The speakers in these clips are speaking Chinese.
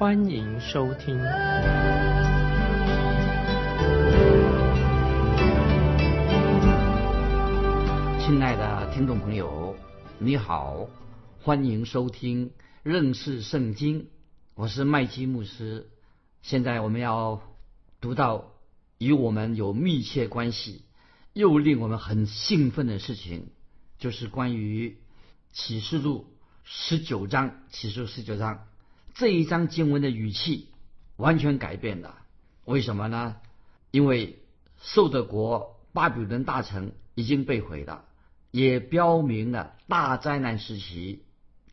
欢迎收听。亲爱的听众朋友，你好，欢迎收听认识圣经。我是麦基牧师。现在我们要读到与我们有密切关系。又令我们很兴奋的事情，就是关于启示录十九章。启示录十九章这一章经文的语气完全改变了。为什么呢？因为受的国巴比伦大城已经被毁了，也标明了大灾难时期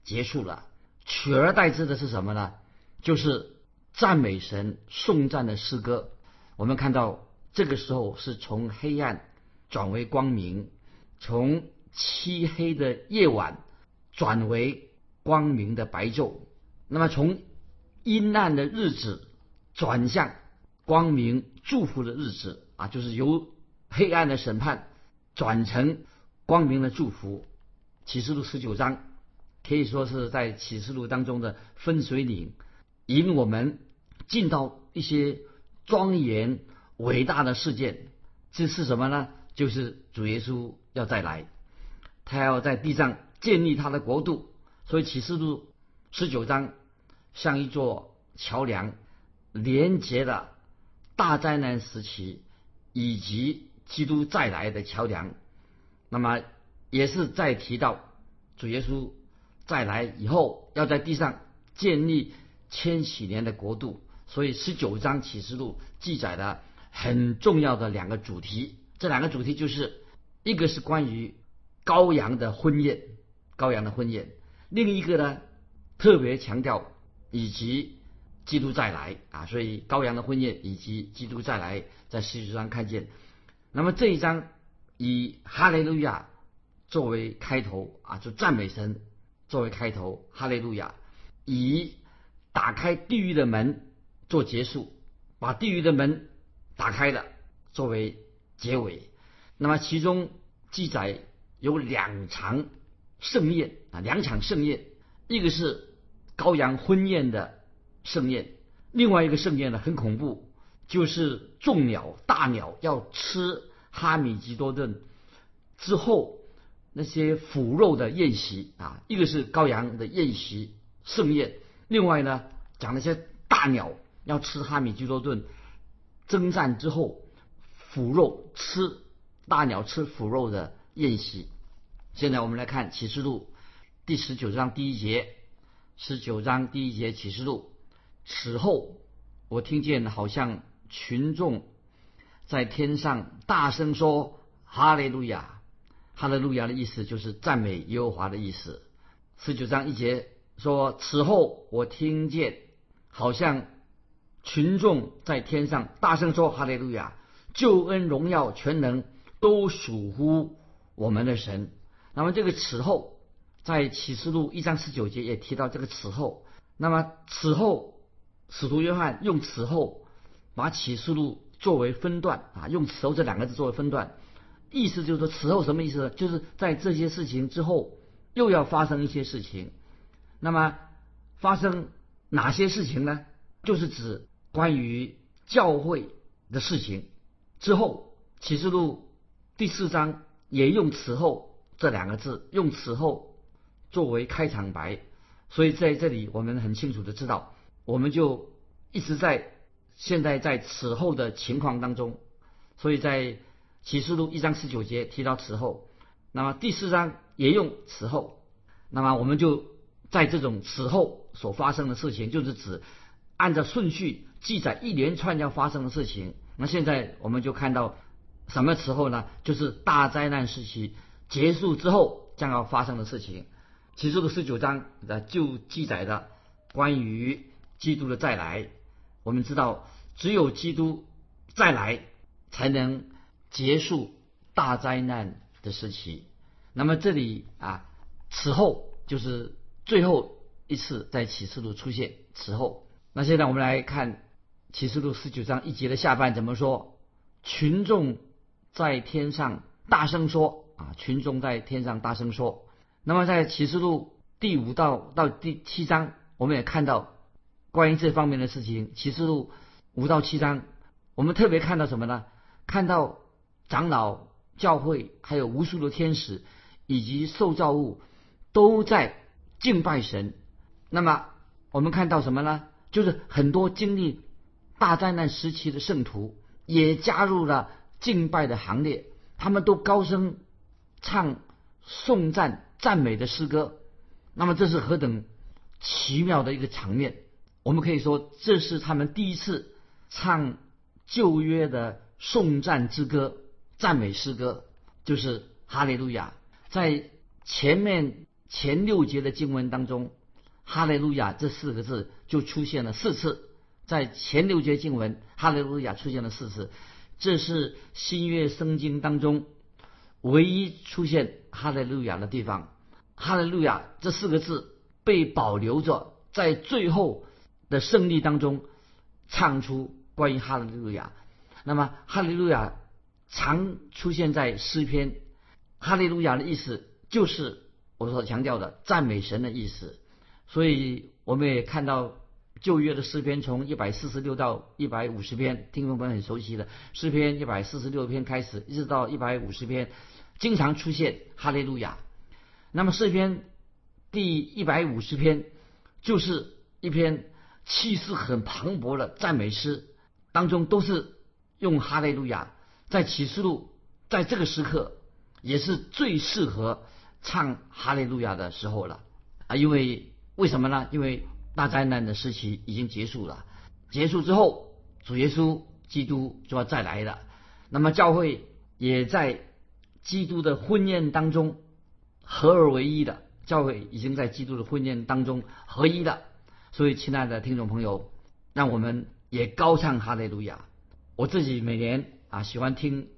结束了。取而代之的是什么呢？就是赞美神、颂赞的诗歌。我们看到这个时候是从黑暗。转为光明，从漆黑的夜晚转为光明的白昼。那么，从阴暗的日子转向光明祝福的日子啊，就是由黑暗的审判转成光明的祝福。启示录十九章可以说是在启示录当中的分水岭，引我们进到一些庄严伟大的事件。这是什么呢？就是主耶稣要再来，他要在地上建立他的国度，所以启示录十九章像一座桥梁，连接了大灾难时期以及基督再来的桥梁。那么也是在提到主耶稣再来以后，要在地上建立千禧年的国度。所以十九章启示录记载了很重要的两个主题。这两个主题就是，一个是关于羔羊的婚宴，羔羊的婚宴；另一个呢，特别强调以及基督再来啊。所以羔羊的婚宴以及基督再来，在十九章看见。那么这一章以哈利路亚作为开头啊，就赞美神作为开头，哈利路亚以打开地狱的门做结束，把地狱的门打开了作为。结尾，那么其中记载有两场盛宴啊，两场盛宴，一个是羔羊婚宴的盛宴，另外一个盛宴呢很恐怖，就是众鸟大鸟要吃哈米吉多顿之后那些腐肉的宴席啊，一个是羔羊的宴席盛宴，另外呢讲那些大鸟要吃哈米吉多顿征战之后。腐肉吃大鸟吃腐肉的宴席。现在我们来看启示录第十九章第一节，十九章第一节启示录。此后，我听见好像群众在天上大声说：“哈利路亚！”哈利路亚的意思就是赞美耶和华的意思。十九章一节说：“此后，我听见好像群众在天上大声说：‘哈利路亚！’”救恩、荣耀、全能都属乎我们的神。那么这个此后，在启示录一章十九节也提到这个此后。那么此后，使徒约翰用此后把启示录作为分段啊，用此后这两个字作为分段，意思就是说此后什么意思呢？就是在这些事情之后又要发生一些事情。那么发生哪些事情呢？就是指关于教会的事情。之后，启示录第四章也用“此后”这两个字，用“此后”作为开场白。所以在这里，我们很清楚的知道，我们就一直在现在在此后的情况当中。所以在启示录一章十九节提到“此后”，那么第四章也用“此后”。那么我们就在这种“此后”所发生的事情，就是指按照顺序记载一连串要发生的事情。那现在我们就看到什么时候呢？就是大灾难时期结束之后将要发生的事情。启示录十九章的就记载的关于基督的再来。我们知道，只有基督再来，才能结束大灾难的时期。那么这里啊，此后就是最后一次在启示录出现。此后，那现在我们来看启示录十九章一节的下半怎么说？群众在天上大声说啊！群众在天上大声说。那么在启示录第五到到第七章，我们也看到关于这方面的事情。启示录五到七章，我们特别看到什么呢？看到长老、教会，还有无数的天使。以及受造物都在敬拜神。那么我们看到什么呢？就是很多经历大灾难时期的圣徒也加入了敬拜的行列，他们都高声唱颂赞赞美的诗歌。那么这是何等奇妙的一个场面！我们可以说，这是他们第一次唱旧约的颂赞之歌、赞美诗歌，就是哈利路亚。在前面前六节的经文当中，“哈利路亚”这四个字就出现了四次。在前六节经文，“哈利路亚”出现了四次，这是新约圣经当中唯一出现“哈利路亚”的地方。“哈利路亚”这四个字被保留着，在最后的胜利当中唱出关于“哈利路亚”。那么，“哈利路亚”常出现在诗篇。哈利路亚的意思就是我所强调的赞美神的意思，所以我们也看到旧约的诗篇从一百四十六到一百五十篇，听众朋友很熟悉的诗篇一百四十六篇开始，一直到一百五十篇，经常出现哈利路亚。那么诗篇第一百五十篇就是一篇气势很磅礴的赞美诗，当中都是用哈利路亚。在启示录在这个时刻。也是最适合唱哈利路亚的时候了啊！因为为什么呢？因为大灾难的时期已经结束了，结束之后，主耶稣基督就要再来了。那么教会也在基督的婚宴当中合而为一的，教会已经在基督的婚宴当中合一了。所以，亲爱的听众朋友，让我们也高唱哈利路亚。我自己每年啊喜欢听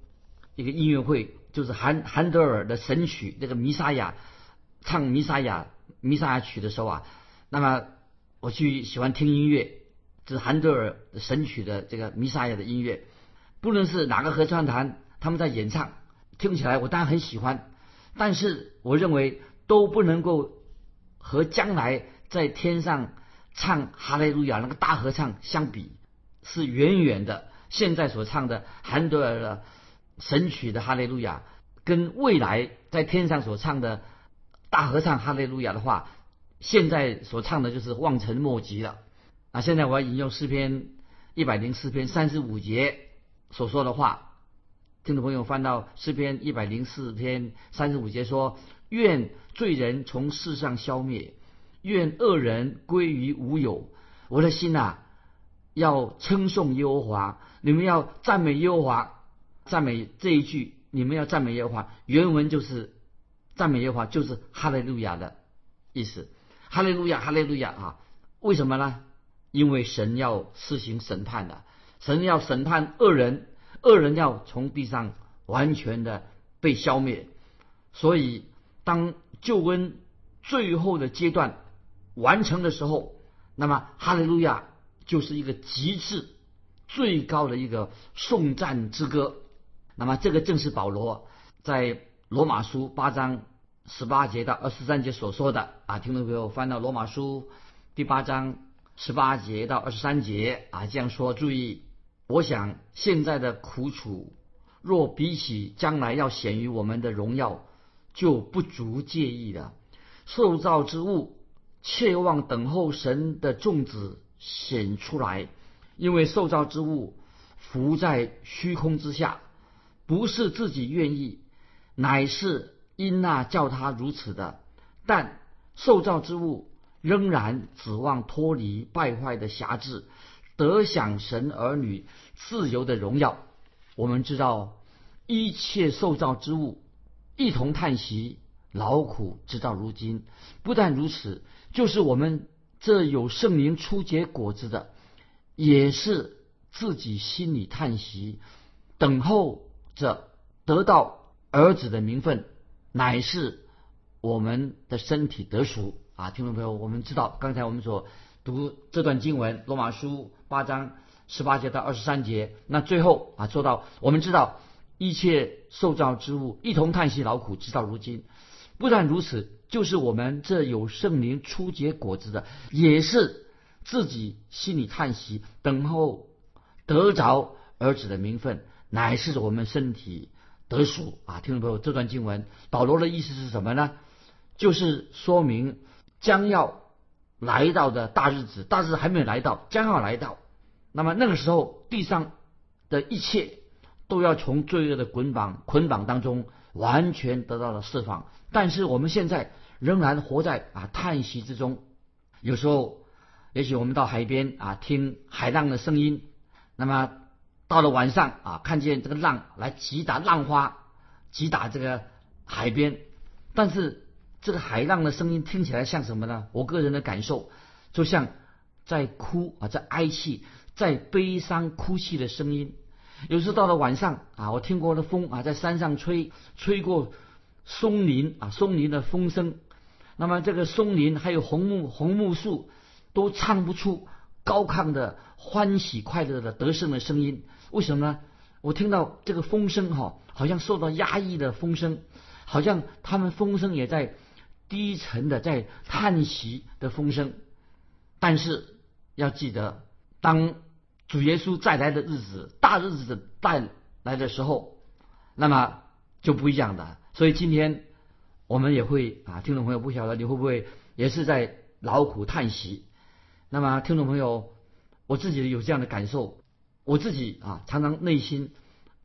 一个音乐会。就是韩韩德尔的神曲那个弥撒亚，唱弥撒亚弥撒亚曲的时候啊，那么我去喜欢听音乐，就是韩德尔神曲的这个弥撒亚的音乐，不论是哪个合唱团他们在演唱，听起来我当然很喜欢，但是我认为都不能够和将来在天上唱哈利路亚那个大合唱相比，是远远的。现在所唱的韩德尔的。神曲的哈利路亚，跟未来在天上所唱的大合唱哈利路亚的话，现在所唱的就是望尘莫及了。啊，现在我要引用诗篇一百零四篇三十五节所说的话，听众朋友翻到诗篇一百零四篇三十五节说：愿罪人从世上消灭，愿恶人归于无有。我的心呐，要称颂耶和华，你们要赞美耶和华。赞美这一句，你们要赞美耶和华。原文就是赞美耶和华，就是哈利路亚的意思。哈利路亚，哈利路亚啊！为什么呢？因为神要施行审判的，神要审判恶人，恶人要从地上完全的被消灭。所以，当救恩最后的阶段完成的时候，那么哈利路亚就是一个极致、最高的一个颂赞之歌。那么，这个正是保罗在罗马书八章十八节到二十三节所说的啊。听众朋友翻到罗马书第八章十八节到二十三节啊，这样说：注意，我想现在的苦楚，若比起将来要显于我们的荣耀，就不足介意了。受造之物切望等候神的众子显出来，因为受造之物浮在虚空之下。不是自己愿意，乃是因那叫他如此的。但受造之物仍然指望脱离败坏的辖制，得享神儿女自由的荣耀。我们知道一切受造之物一同叹息劳苦，直到如今。不但如此，就是我们这有圣灵初结果子的，也是自己心里叹息，等候着得到儿子的名分，乃是我们的身体得赎啊！听众朋友，我们知道刚才我们所读这段经文，《罗马书》八章十八节到二十三节，那最后啊，做到我们知道一切受造之物一同叹息劳苦，直到如今。不但如此，就是我们这有圣灵初结果子的，也是自己心里叹息，等候得着儿子的名分，乃是我们身体得赎啊！听众朋友，这段经文保罗的意思是什么呢？就是说明将要来到的大日子，大日子还没有来到，将要来到。那么那个时候，地上的一切都要从罪恶的捆绑捆绑当中完全得到了释放。但是我们现在仍然活在啊叹息之中。有时候，也许我们到海边啊听海浪的声音，那么到了晚上啊看见这个浪来击打浪花，击打这个海边，但是这个海浪的声音听起来像什么呢？我个人的感受，就像在哭啊，在哀泣，在悲伤哭泣的声音。有时到了晚上啊，我听过的风啊在山上吹，吹过。松林啊，松林的风声，那么这个松林 还有红木红木树，都唱不出高亢的欢喜快乐的得胜的声音。为什么呢？我听到这个风声哈，好像受到压抑的风声，好像他们风声也在低沉的在叹息的风声。但是要记得，当主耶稣再来的日子，大日子的带来的时候，那么就不一样的。所以今天我们也会啊，听众朋友不晓得你会不会也是在劳苦叹息？那么听众朋友，我自己有这样的感受，我自己啊常常内心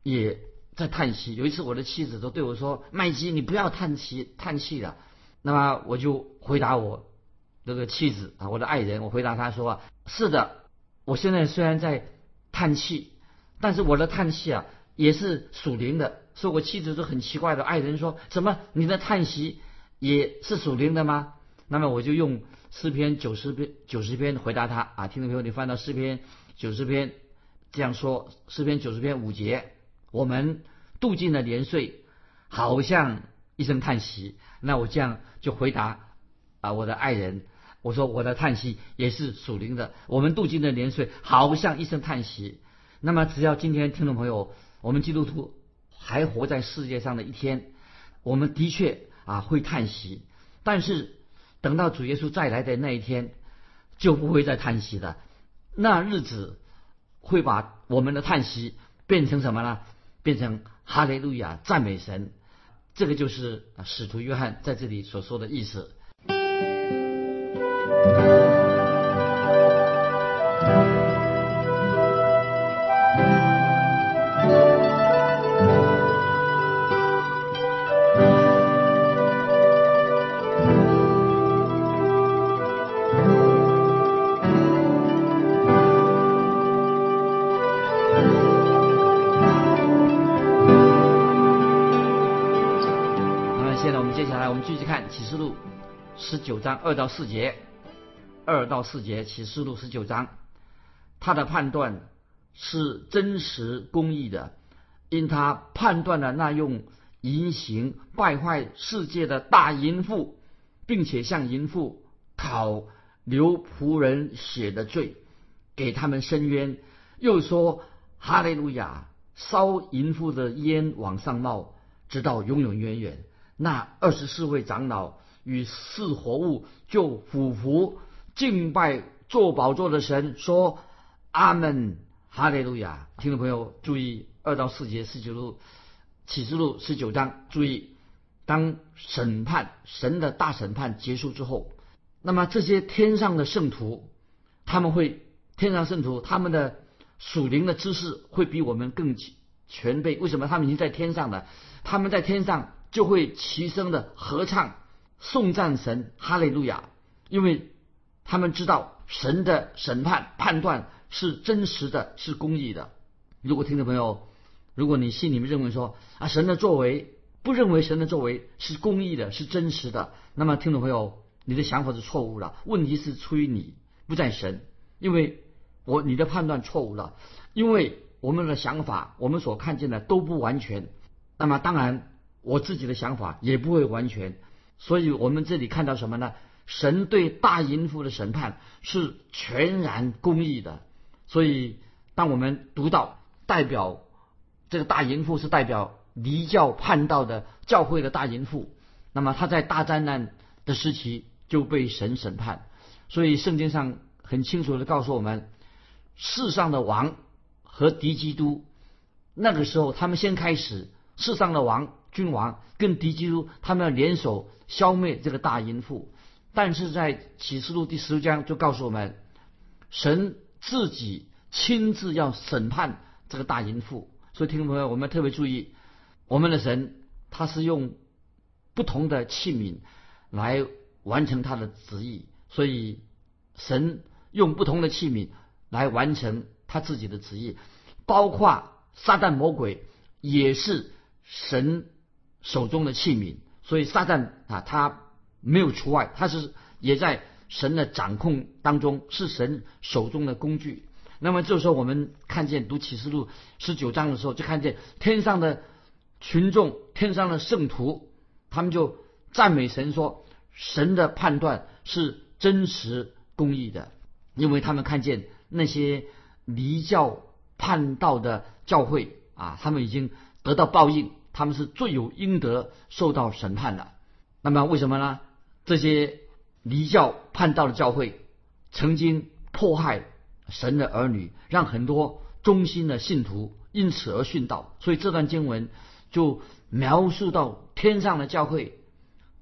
也在叹息。有一次我的妻子都对我说：“麦基，你不要叹息叹气了。”那么我就回答我这个妻子啊，我的爱人，我回答他说：“是的，我现在虽然在叹气，但是我的叹气啊也是属灵的。”说我妻子都很奇怪的，爱人说什么？你的叹息也是属灵的吗？那么我就用诗篇九十篇九十篇回答他啊，听众朋友，你翻到诗篇九十篇这样说，诗篇九十篇五节，我们度尽了年岁，好像一声叹息。那我这样就回答啊，我的爱人，我说我的叹息也是属灵的，我们度尽了年岁，好像一声叹息。那么只要今天听众朋友，我们基督徒。还活在世界上的一天，我们的确啊会叹息，但是等到主耶稣再来的那一天，就不会再叹息的。那日子会把我们的叹息变成什么呢？变成哈利路亚赞美神。这个就是使徒约翰在这里所说的意思。来，我们继续看启示录十九章二到四节，二到四节启示录十九章，他的判断是真实公义的，因他判断了那用淫行败坏世界的大淫妇，并且向淫妇讨刘仆人血的罪，给他们伸冤，又说哈利路亚，烧淫妇的烟往上冒，直到永永远远。那二十四位长老。与四活物就俯伏敬拜做宝座的神，说：“阿门，哈利路亚！”听众朋友注意，二到四节十九录启示录十九章，注意，当审判神的大审判结束之后，那么这些天上的圣徒，他们会天上圣徒他们的属灵的知识会比我们更全备。为什么？他们已经在天上了，他们在天上就会齐声的合唱。颂赞神，哈利路亚！因为他们知道神的审判判断是真实的，是公义的。如果听众朋友，如果你心里面认为说啊，神的作为不认为神的作为是公义的，是真实的，那么听众朋友，你的想法是错误的。问题是出于你，不在神。因为我你的判断错误了，因为我们的想法，我们所看见的都不完全。那么当然，我自己的想法也不会完全。所以我们这里看到什么呢？神对大淫妇的审判是全然公义的。所以，当我们读到代表这个大淫妇是代表离教叛道的教会的大淫妇，那么他在大灾难的时期就被神审判。所以圣经上很清楚的告诉我们，世上的王和敌基督，那个时候他们先开始，世上的王君王跟敌基督，他们要联手消灭这个大淫妇。但是在启示录第十章就告诉我们，神自己亲自要审判这个大淫妇。所以听众朋友，我们要特别注意，我们的神他是用不同的器皿来完成他的旨意。所以，神用不同的器皿来完成他自己的旨意，包括撒旦魔鬼也是神手中的器皿。所以，撒旦啊，他没有除外，他是也在神的掌控当中，是神手中的工具。那么，这时候我们看见读启示录十九章的时候，就看见天上的群众、天上的圣徒，他们就赞美神说：“神的判断是。”真实公义的，因为他们看见那些离教叛道的教会啊，他们已经得到报应，他们是罪有应得受到审判的。那么为什么呢？这些离教叛道的教会曾经迫害神的儿女，让很多忠心的信徒因此而殉道。所以这段经文就描述到天上的教会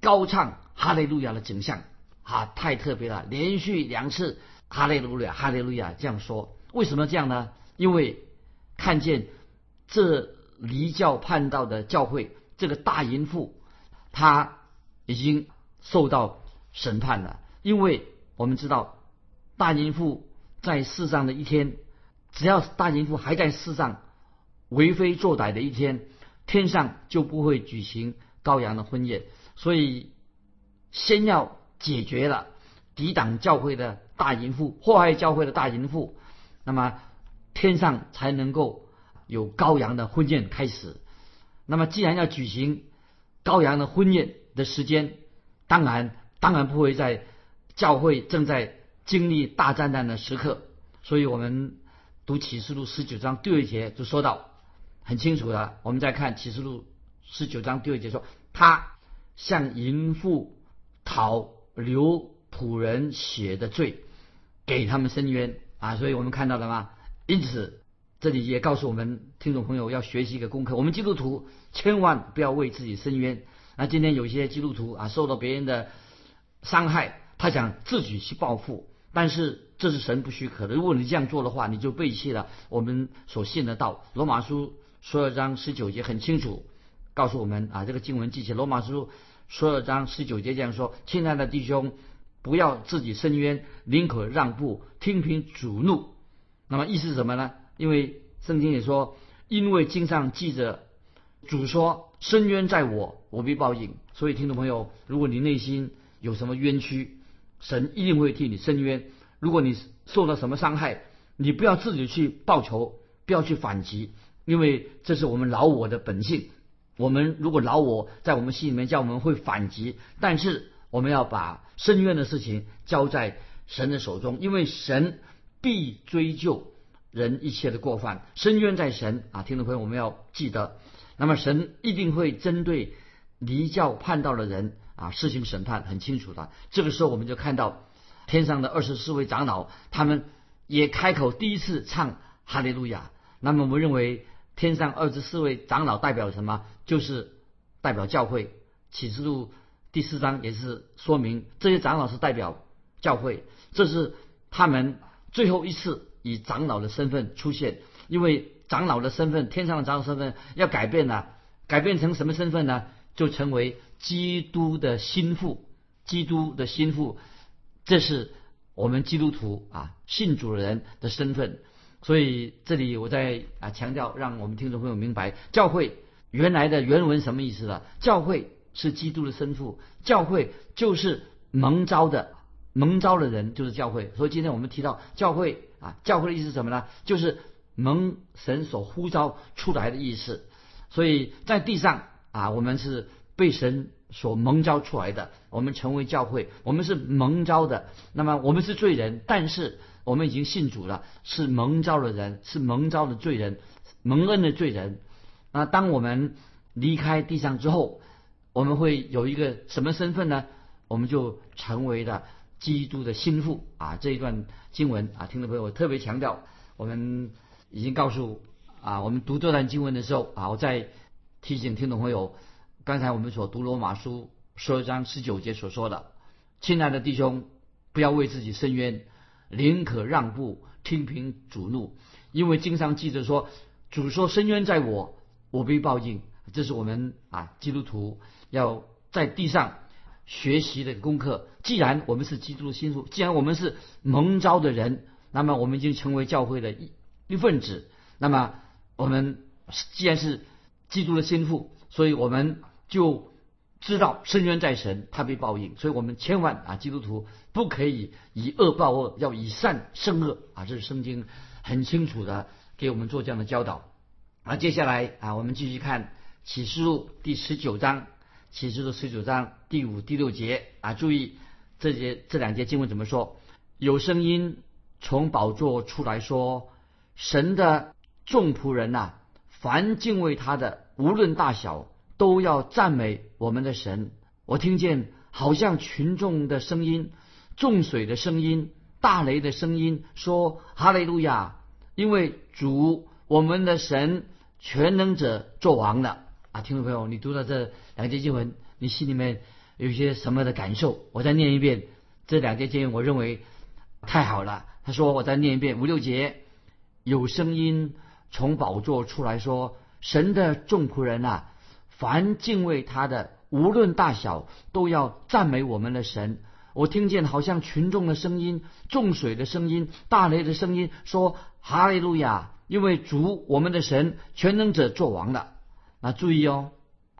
高唱哈利路亚的景象。啊，太特别了！连续两次哈利路亚，哈利路亚这样说，为什么这样呢？因为看见这离教叛道的教会，这个大淫妇，她已经受到审判了。因为我们知道，大淫妇在世上的一天，只要大淫妇还在世上为非作歹的一天，天上就不会举行羔羊的婚宴。所以，先要。解决了抵挡教会的大淫妇，祸害教会的大淫妇，那么天上才能够有羔羊的婚宴开始。那么既然要举行羔羊的婚宴的时间，当然当然不会在教会正在经历大灾难的时刻。所以我们读启示录十九章第二节就说到很清楚的。我们再看启示录十九章第二节说，他向淫妇讨。流仆人血的罪，给他们伸冤啊！所以我们看到了吗？因此，这里也告诉我们听众朋友要学习一个功课：我们基督徒千万不要为自己伸冤。那今天有些基督徒啊，受到别人的伤害，他想自己去报复，但是这是神不许可的。如果你这样做的话，你就背弃了我们所信的道。罗马书十二章十九节很清楚告诉我们啊，这个经文记起罗马书。十二章十九节这样说：“亲爱的弟兄，不要自己伸冤，宁可让步，听凭主怒。”那么意思是什么呢？因为圣经也说：“因为经上记着，主说：伸冤在我，我必报应。”所以听众朋友，如果你内心有什么冤屈，神一定会替你伸冤。如果你受到什么伤害，你不要自己去报仇，不要去反击，因为这是我们老我的本性。我们如果老我在我们心里面叫我们会反击，但是我们要把深渊的事情交在神的手中，因为神必追究人一切的过犯。深渊在神啊，听众朋友，我们要记得，那么神一定会针对离教叛道的人啊，施行审判，很清楚的。这个时候，我们就看到天上的二十四位长老，他们也开口第一次唱哈利路亚。那么我们认为。天上二十四位长老代表什么？就是代表教会。启示录第四章也是说明这些长老是代表教会，这是他们最后一次以长老的身份出现。因为长老的身份，天上的长老身份要改变了，改变成什么身份呢？就成为基督的心腹。基督的心腹，这是我们基督徒啊信主人的身份。所以这里我在啊强调，让我们听众朋友明白，教会原来的原文什么意思了？教会是基督的身父，教会就是蒙召的，蒙召的人就是教会。所以今天我们提到教会啊，教会的意思是什么呢？就是蒙神所呼召出来的意思。所以在地上啊，我们是被神所蒙召出来的，我们成为教会，我们是蒙召的。那么我们是罪人，但是我们已经信主了，是蒙召的人，是蒙召的罪人，蒙恩的罪人。那当我们离开地上之后，我们会有一个什么身份呢？我们就成为了基督的心腹啊！这一段经文啊，听众朋友我特别强调，我们已经告诉啊，我们读这段经文的时候啊，我再提醒听众朋友，刚才我们所读罗马书十二章十九节所说的，亲爱的弟兄，不要为自己伸冤，宁可让步，听凭主怒，因为经上记着说，主说伸冤在我，我必报应。这是我们啊基督徒要在地上。学习的功课。既然我们是基督的心腹，既然我们是蒙召的人，那么我们已经成为教会的一一份子。那么我们既然是基督的心腹，所以我们就知道深渊在神，他被报应。所以我们千万啊，基督徒不可以以恶报恶，要以善胜恶啊！这是圣经很清楚的给我们做这样的教导。啊，接下来啊，我们继续看启示录第十九章。启示录十九章第五、第六节啊，注意这节这两节经文怎么说？有声音从宝座出来说：“神的众仆人呐，凡敬畏他的，无论大小，都要赞美我们的神。”我听见好像群众的声音、众水的声音、大雷的声音，说：“哈利路亚！因为主我们的神全能者作王了。”啊，听众朋友，你读到这两节经文，你心里面有些什么的感受？我再念一遍这两节经文，我认为太好了。他说：“我再念一遍五六节，有声音从宝座出来说：‘神的众仆人啊，凡敬畏他的，无论大小，都要赞美我们的神。’我听见好像群众的声音、众水的声音、大雷的声音，说：‘哈利路亚！因为主我们的神全能者作王了。’啊注意哦，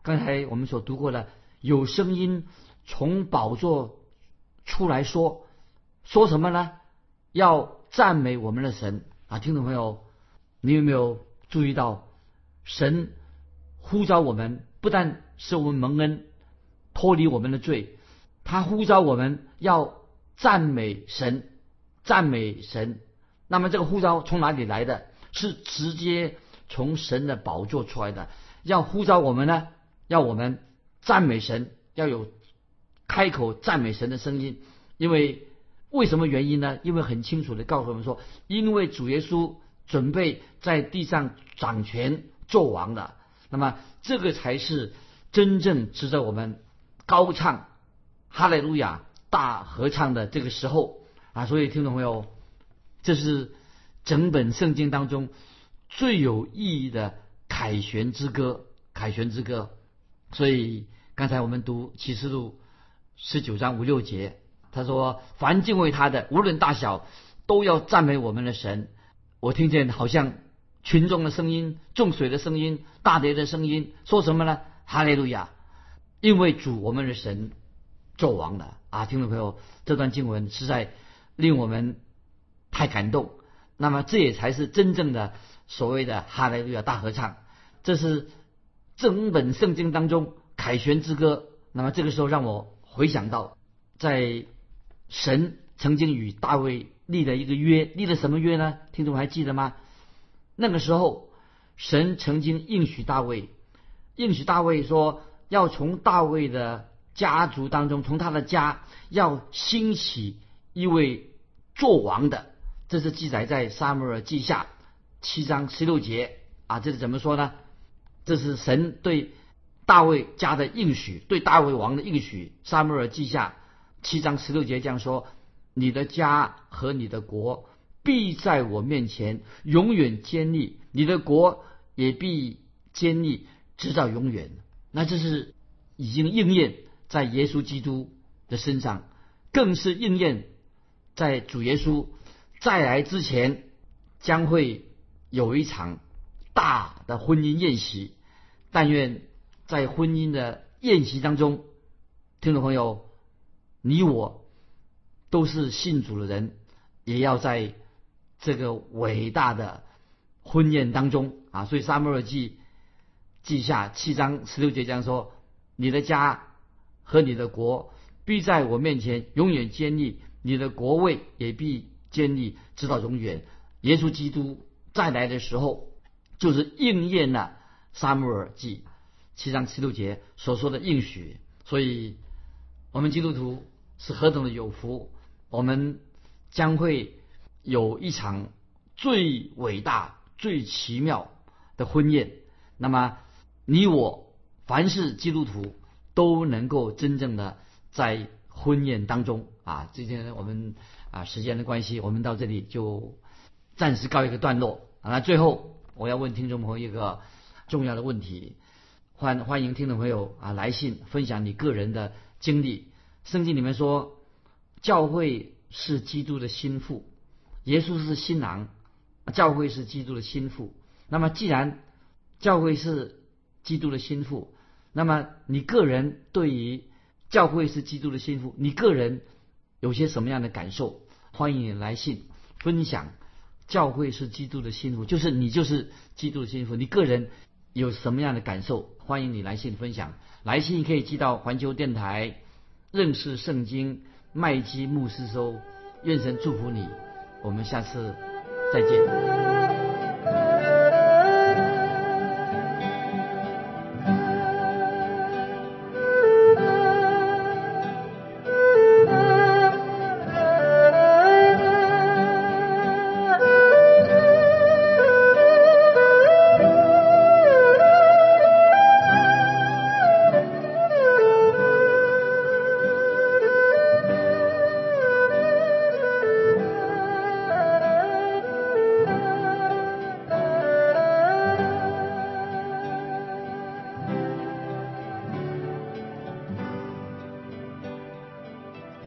刚才我们所读过的，有声音从宝座出来说，说什么呢？要赞美我们的神啊！听众朋友，你有没有注意到，神呼召我们，不但是我们蒙恩，脱离我们的罪，他呼召我们要赞美神，赞美神。那么这个呼召从哪里来的？是直接从神的宝座出来的。要呼召我们呢？要我们赞美神，要有开口赞美神的声音。因为为什么原因呢？因为很清楚的告诉我们说，因为主耶稣准备在地上掌权做王的。那么这个才是真正值得我们高唱哈利路亚大合唱的这个时候啊！所以听众朋友，这是整本圣经当中最有意义的。凯旋之歌，凯旋之歌。所以刚才我们读启示录十九章五六节，他说：“凡敬畏他的，无论大小，都要赞美我们的神。”我听见好像群众的声音、众水的声音、大雷的声音，说什么呢？哈利路亚！因为主我们的神做王了啊！听众朋友，这段经文实在令我们太感动。那么这也才是真正的所谓的哈利路亚大合唱。这是整本圣经当中凯旋之歌。那么这个时候让我回想到，在神曾经与大卫立了一个约，立了什么约呢？听众还记得吗？那个时候，神曾经应许大卫，应许大卫说，要从大卫的家族当中，从他的家要兴起一位做王的。这是记载在撒母耳记下七章十六节啊。这是怎么说呢？这是神对大卫家的应许，对大卫王的应许。撒母耳记下七章十六节这样说：“你的家和你的国必在我面前永远坚立，你的国也必坚立直到永远。”那这是已经应验在耶稣基督的身上，更是应验在主耶稣再来之前将会有一场。大的婚姻宴席，但愿在婚姻的宴席当中，听众朋友，你我都是信主的人，也要在这个伟大的婚宴当中啊。所以撒母耳记记下七章十六节讲说：“你的家和你的国必在我面前永远坚立，你的国位也必坚立直到永远。”耶稣基督再来的时候，就是应验了撒母耳记七章七六节所说的应许。所以，我们基督徒是何等的有福！我们将会有一场最伟大、最奇妙的婚宴。那么，你我凡是基督徒都能够真正的在婚宴当中啊！今天我们啊时间的关系，我们到这里就暂时告一个段落。那最后，我要问听众朋友一个重要的问题。欢欢迎听众朋友啊来信分享你个人的经历。圣经里面说，教会是基督的心腹，耶稣是新郎，教会是基督的心腹。那么既然教会是基督的心腹，那么你个人对于教会是基督的心腹，你个人有些什么样的感受？欢迎你来信分享。教会是基督的心腹，就是你就是基督的心腹，你个人。有什么样的感受？欢迎你来信分享。来信可以寄到环球电台认识圣经麦基牧师收。愿神祝福你。我们下次再见。